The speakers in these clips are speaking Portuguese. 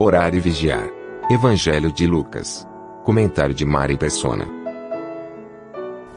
Orar e vigiar. Evangelho de Lucas. Comentário de Mari Persona.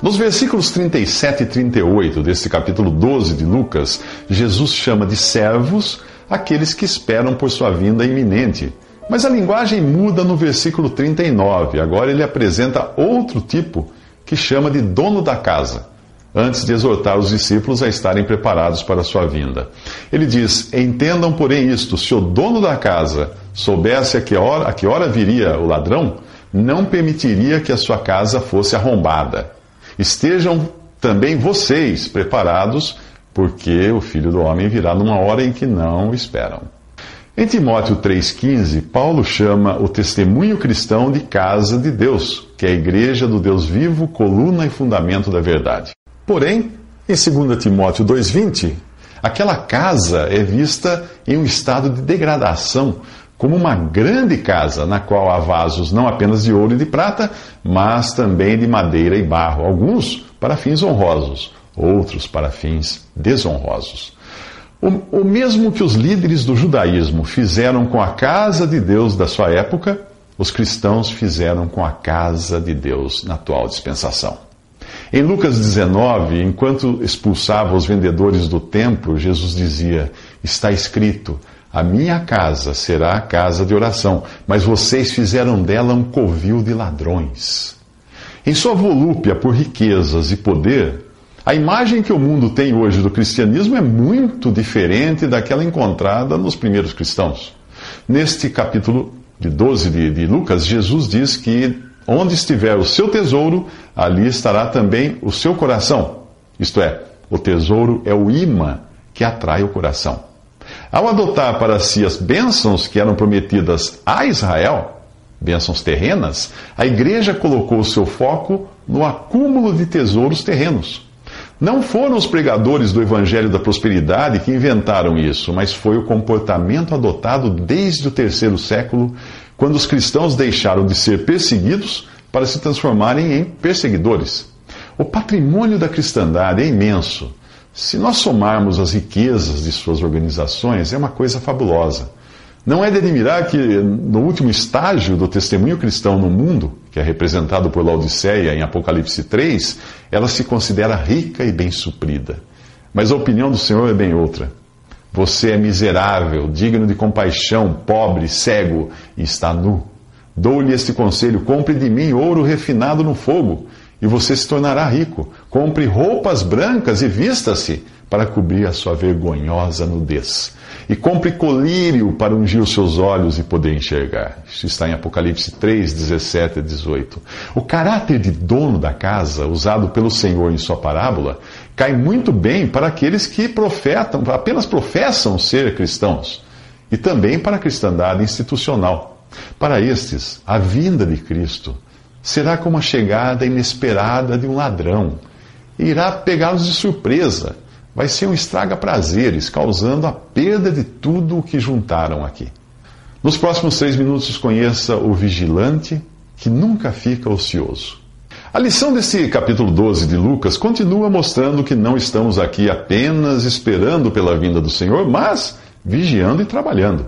Nos versículos 37 e 38 desse capítulo 12 de Lucas, Jesus chama de servos aqueles que esperam por sua vinda iminente. Mas a linguagem muda no versículo 39. Agora ele apresenta outro tipo que chama de dono da casa, antes de exortar os discípulos a estarem preparados para a sua vinda. Ele diz: Entendam, porém, isto: se o dono da casa soubesse a que hora, a que hora viria o ladrão, não permitiria que a sua casa fosse arrombada. Estejam também vocês preparados, porque o filho do homem virá numa hora em que não esperam. Em Timóteo 3,15, Paulo chama o testemunho cristão de casa de Deus, que é a igreja do Deus vivo, coluna e fundamento da verdade. Porém, em 2 Timóteo 2,20, aquela casa é vista em um estado de degradação, como uma grande casa na qual há vasos não apenas de ouro e de prata, mas também de madeira e barro, alguns para fins honrosos, outros para fins desonrosos. O, o mesmo que os líderes do judaísmo fizeram com a casa de Deus da sua época, os cristãos fizeram com a casa de Deus na atual dispensação. Em Lucas 19, enquanto expulsava os vendedores do templo, Jesus dizia: Está escrito, a minha casa será a casa de oração, mas vocês fizeram dela um covil de ladrões. Em sua volúpia por riquezas e poder, a imagem que o mundo tem hoje do cristianismo é muito diferente daquela encontrada nos primeiros cristãos. Neste capítulo de 12 de, de Lucas, Jesus diz que onde estiver o seu tesouro, ali estará também o seu coração. Isto é, o tesouro é o imã que atrai o coração. Ao adotar para si as bênçãos que eram prometidas a Israel, bênçãos terrenas, a igreja colocou seu foco no acúmulo de tesouros terrenos. Não foram os pregadores do Evangelho da Prosperidade que inventaram isso, mas foi o comportamento adotado desde o terceiro século, quando os cristãos deixaram de ser perseguidos para se transformarem em perseguidores. O patrimônio da cristandade é imenso. Se nós somarmos as riquezas de suas organizações, é uma coisa fabulosa. Não é de admirar que, no último estágio do testemunho cristão no mundo, que é representado por Laodiceia em Apocalipse 3, ela se considera rica e bem suprida. Mas a opinião do Senhor é bem outra. Você é miserável, digno de compaixão, pobre, cego e está nu. Dou-lhe este conselho: compre de mim ouro refinado no fogo, e você se tornará rico. Compre roupas brancas e vista-se para cobrir a sua vergonhosa nudez e compre colírio para ungir os seus olhos e poder enxergar. Isso está em Apocalipse 3, 17 a 18. O caráter de dono da casa, usado pelo Senhor em sua parábola, cai muito bem para aqueles que profetam, apenas professam ser cristãos, e também para a cristandade institucional. Para estes, a vinda de Cristo será como a chegada inesperada de um ladrão. E irá pegá-los de surpresa vai ser um estraga-prazeres, causando a perda de tudo o que juntaram aqui. Nos próximos três minutos, conheça o vigilante que nunca fica ocioso. A lição desse capítulo 12 de Lucas continua mostrando que não estamos aqui apenas esperando pela vinda do Senhor, mas vigiando e trabalhando.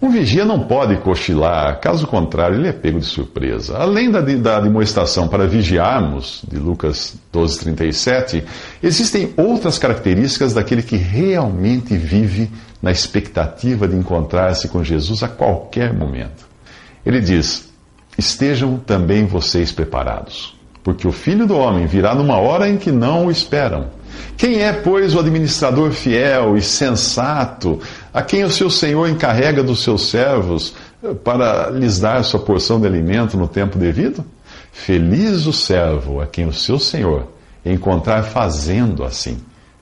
Um vigia não pode cochilar, caso contrário, ele é pego de surpresa. Além da, da demonstração para vigiarmos, de Lucas 12,37, existem outras características daquele que realmente vive na expectativa de encontrar-se com Jesus a qualquer momento. Ele diz: Estejam também vocês preparados, porque o filho do homem virá numa hora em que não o esperam. Quem é, pois, o administrador fiel e sensato, a quem o seu senhor encarrega dos seus servos para lhes dar sua porção de alimento no tempo devido? Feliz o servo a quem o seu senhor encontrar fazendo assim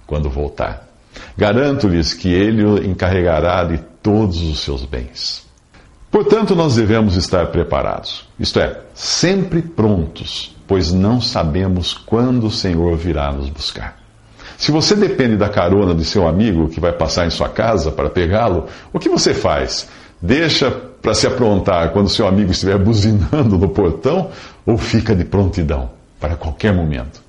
quando voltar. Garanto-lhes que ele o encarregará de todos os seus bens. Portanto, nós devemos estar preparados, isto é, sempre prontos, pois não sabemos quando o Senhor virá nos buscar. Se você depende da carona de seu amigo que vai passar em sua casa para pegá-lo, o que você faz? Deixa para se aprontar quando seu amigo estiver buzinando no portão ou fica de prontidão para qualquer momento?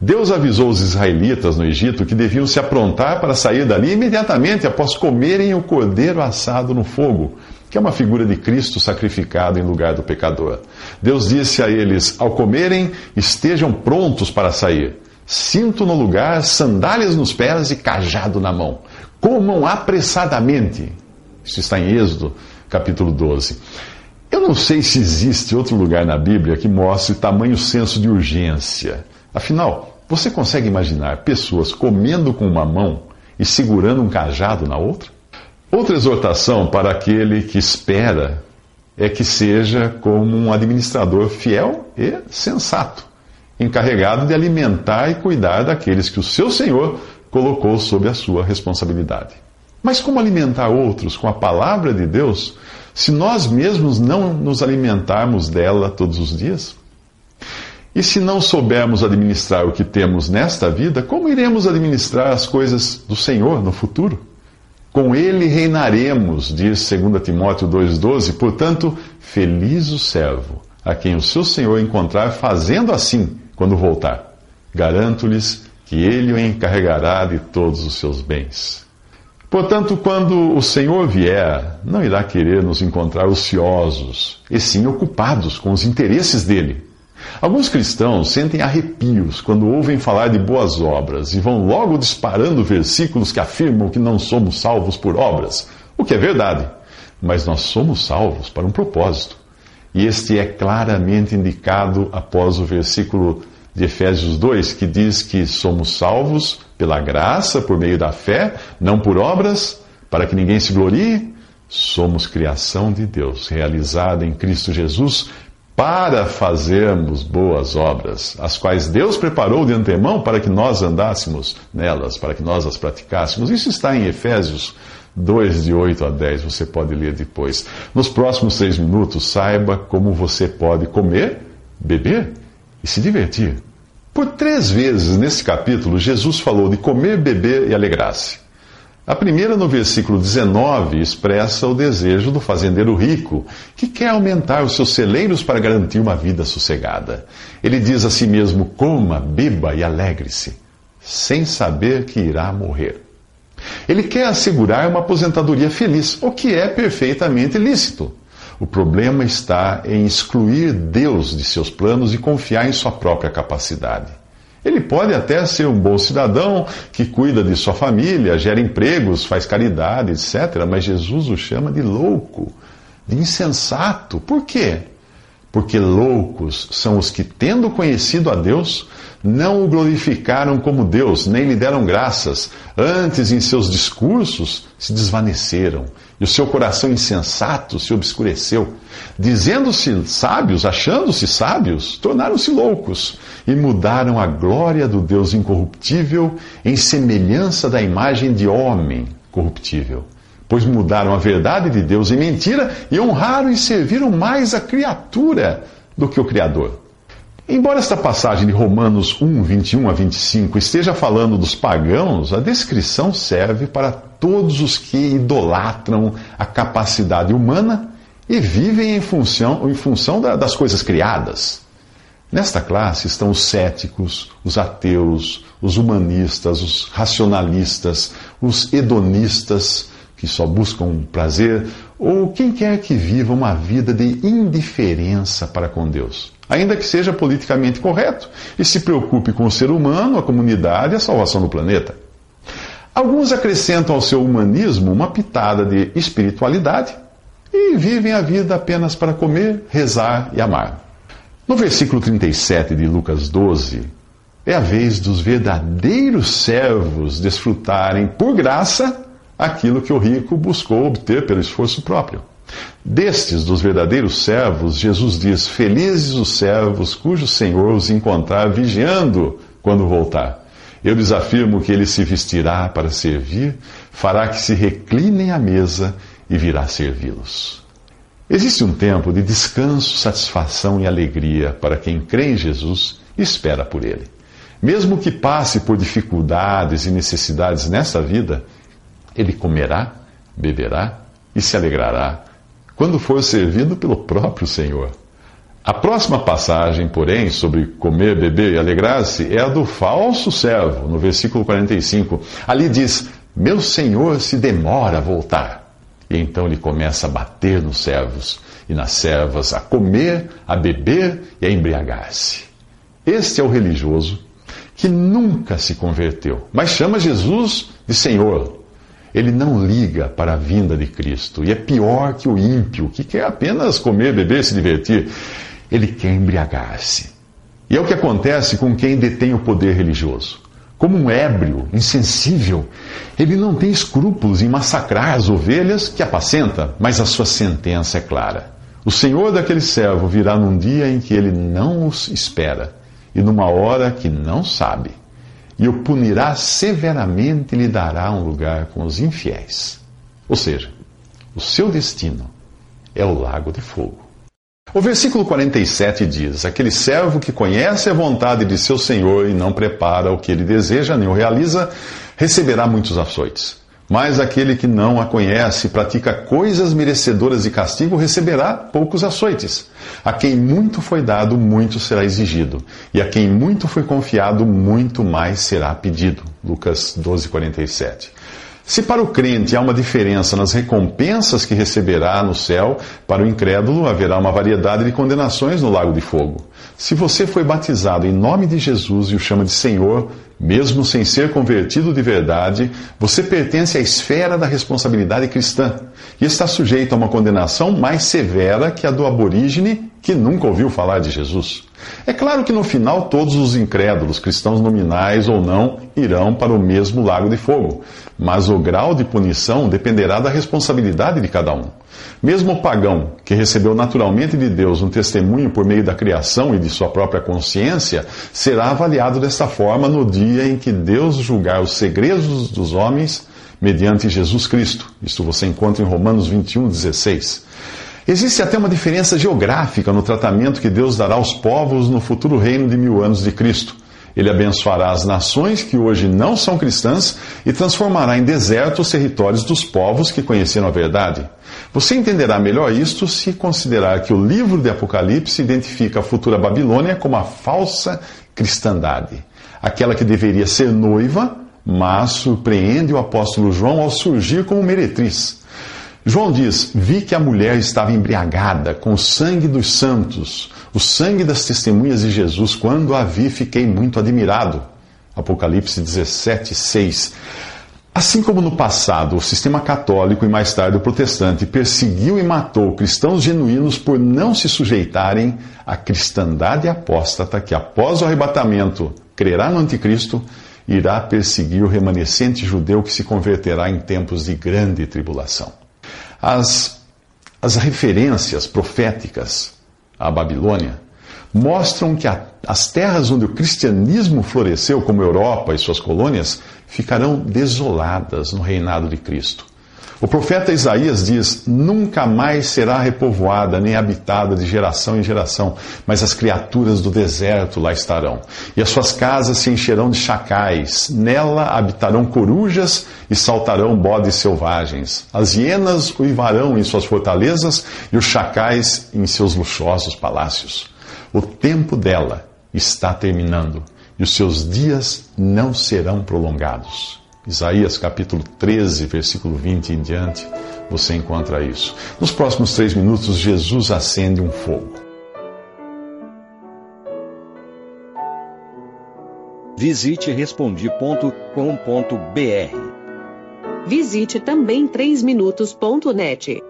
Deus avisou os israelitas no Egito que deviam se aprontar para sair dali imediatamente após comerem o cordeiro assado no fogo, que é uma figura de Cristo sacrificado em lugar do pecador. Deus disse a eles: ao comerem, estejam prontos para sair cinto no lugar, sandálias nos pés e cajado na mão. Comam apressadamente. Isso está em Êxodo, capítulo 12. Eu não sei se existe outro lugar na Bíblia que mostre tamanho senso de urgência. Afinal, você consegue imaginar pessoas comendo com uma mão e segurando um cajado na outra? Outra exortação para aquele que espera é que seja como um administrador fiel e sensato encarregado de alimentar e cuidar daqueles que o seu Senhor colocou sob a sua responsabilidade. Mas como alimentar outros com a palavra de Deus se nós mesmos não nos alimentarmos dela todos os dias? E se não soubermos administrar o que temos nesta vida, como iremos administrar as coisas do Senhor no futuro? Com ele reinaremos, diz 2 Timóteo 2,12. Portanto, feliz o servo a quem o seu Senhor encontrar fazendo assim quando voltar. Garanto-lhes que ele o encarregará de todos os seus bens. Portanto, quando o Senhor vier, não irá querer nos encontrar ociosos, e sim ocupados com os interesses dele. Alguns cristãos sentem arrepios quando ouvem falar de boas obras e vão logo disparando versículos que afirmam que não somos salvos por obras, o que é verdade, mas nós somos salvos para um propósito. E este é claramente indicado após o versículo de Efésios 2, que diz que somos salvos pela graça, por meio da fé, não por obras, para que ninguém se glorie. Somos criação de Deus, realizada em Cristo Jesus, para fazermos boas obras, as quais Deus preparou de antemão para que nós andássemos nelas, para que nós as praticássemos. Isso está em Efésios 2, de 8 a 10, você pode ler depois. Nos próximos três minutos, saiba como você pode comer, beber e se divertir. Por três vezes nesse capítulo, Jesus falou de comer, beber e alegrar-se. A primeira, no versículo 19, expressa o desejo do fazendeiro rico, que quer aumentar os seus celeiros para garantir uma vida sossegada. Ele diz a si mesmo: coma, beba e alegre-se, sem saber que irá morrer. Ele quer assegurar uma aposentadoria feliz, o que é perfeitamente lícito. O problema está em excluir Deus de seus planos e confiar em sua própria capacidade. Ele pode até ser um bom cidadão que cuida de sua família, gera empregos, faz caridade, etc. Mas Jesus o chama de louco, de insensato. Por quê? Porque loucos são os que, tendo conhecido a Deus, não o glorificaram como Deus, nem lhe deram graças. Antes, em seus discursos, se desvaneceram, e o seu coração insensato se obscureceu. Dizendo-se sábios, achando-se sábios, tornaram-se loucos e mudaram a glória do Deus incorruptível em semelhança da imagem de homem corruptível. Pois mudaram a verdade de Deus em mentira e honraram e serviram mais a criatura do que o Criador. Embora esta passagem de Romanos 1, 21 a 25 esteja falando dos pagãos, a descrição serve para todos os que idolatram a capacidade humana e vivem em função, em função das coisas criadas. Nesta classe estão os céticos, os ateus, os humanistas, os racionalistas, os hedonistas, que só buscam prazer, ou quem quer que viva uma vida de indiferença para com Deus ainda que seja politicamente correto, e se preocupe com o ser humano, a comunidade e a salvação do planeta. Alguns acrescentam ao seu humanismo uma pitada de espiritualidade e vivem a vida apenas para comer, rezar e amar. No versículo 37 de Lucas 12, é a vez dos verdadeiros servos desfrutarem por graça aquilo que o rico buscou obter pelo esforço próprio. Destes, dos verdadeiros servos, Jesus diz: Felizes os servos cujo Senhor os encontrar vigiando quando voltar. Eu lhes afirmo que ele se vestirá para servir, fará que se reclinem à mesa e virá servi-los. Existe um tempo de descanso, satisfação e alegria para quem crê em Jesus e espera por ele. Mesmo que passe por dificuldades e necessidades nesta vida, ele comerá, beberá e se alegrará quando for servido pelo próprio Senhor. A próxima passagem, porém, sobre comer, beber e alegrar-se, é a do falso servo, no versículo 45. Ali diz: Meu senhor se demora a voltar. E então ele começa a bater nos servos e nas servas, a comer, a beber e a embriagar-se. Este é o religioso que nunca se converteu, mas chama Jesus de Senhor. Ele não liga para a vinda de Cristo e é pior que o ímpio, que quer apenas comer, beber, se divertir ele quer embriagar-se. E é o que acontece com quem detém o poder religioso. Como um ébrio, insensível, ele não tem escrúpulos em massacrar as ovelhas que apacenta, mas a sua sentença é clara. O senhor daquele servo virá num dia em que ele não os espera e numa hora que não sabe, e o punirá severamente e lhe dará um lugar com os infiéis. Ou seja, o seu destino é o lago de fogo. O versículo 47 diz: Aquele servo que conhece a vontade de seu senhor e não prepara o que ele deseja nem o realiza, receberá muitos açoites. Mas aquele que não a conhece e pratica coisas merecedoras de castigo receberá poucos açoites. A quem muito foi dado, muito será exigido. E a quem muito foi confiado, muito mais será pedido. Lucas 12, 47. Se para o crente há uma diferença nas recompensas que receberá no céu, para o incrédulo haverá uma variedade de condenações no lago de fogo. Se você foi batizado em nome de Jesus e o chama de Senhor, mesmo sem ser convertido de verdade, você pertence à esfera da responsabilidade cristã e está sujeito a uma condenação mais severa que a do aborígene que nunca ouviu falar de Jesus. É claro que no final todos os incrédulos, cristãos nominais ou não, irão para o mesmo lago de fogo, mas o grau de punição dependerá da responsabilidade de cada um. Mesmo o pagão, que recebeu naturalmente de Deus um testemunho por meio da criação e de sua própria consciência, será avaliado desta forma no dia em que Deus julgar os segredos dos homens mediante Jesus Cristo. Isso você encontra em Romanos 21, 16. Existe até uma diferença geográfica no tratamento que Deus dará aos povos no futuro reino de mil anos de Cristo. Ele abençoará as nações que hoje não são cristãs e transformará em deserto os territórios dos povos que conheceram a verdade. Você entenderá melhor isto se considerar que o livro de Apocalipse identifica a futura Babilônia como a falsa cristandade, aquela que deveria ser noiva, mas surpreende o apóstolo João ao surgir como meretriz. João diz: Vi que a mulher estava embriagada com o sangue dos santos, o sangue das testemunhas de Jesus. Quando a vi, fiquei muito admirado. Apocalipse 17, 6. Assim como no passado o sistema católico e mais tarde o protestante perseguiu e matou cristãos genuínos por não se sujeitarem à cristandade apóstata que, após o arrebatamento, crerá no anticristo, irá perseguir o remanescente judeu que se converterá em tempos de grande tribulação. As, as referências proféticas à Babilônia mostram que a, as terras onde o cristianismo floresceu, como Europa e suas colônias, ficarão desoladas no reinado de Cristo. O profeta Isaías diz: Nunca mais será repovoada nem habitada de geração em geração, mas as criaturas do deserto lá estarão. E as suas casas se encherão de chacais, nela habitarão corujas e saltarão bodes selvagens. As hienas uivarão em suas fortalezas e os chacais em seus luxuosos palácios. O tempo dela está terminando e os seus dias não serão prolongados. Isaías capítulo 13, versículo 20 em diante, você encontra isso. Nos próximos três minutos, Jesus acende um fogo. Visite respondi.com.br. Visite também 3minutos.net.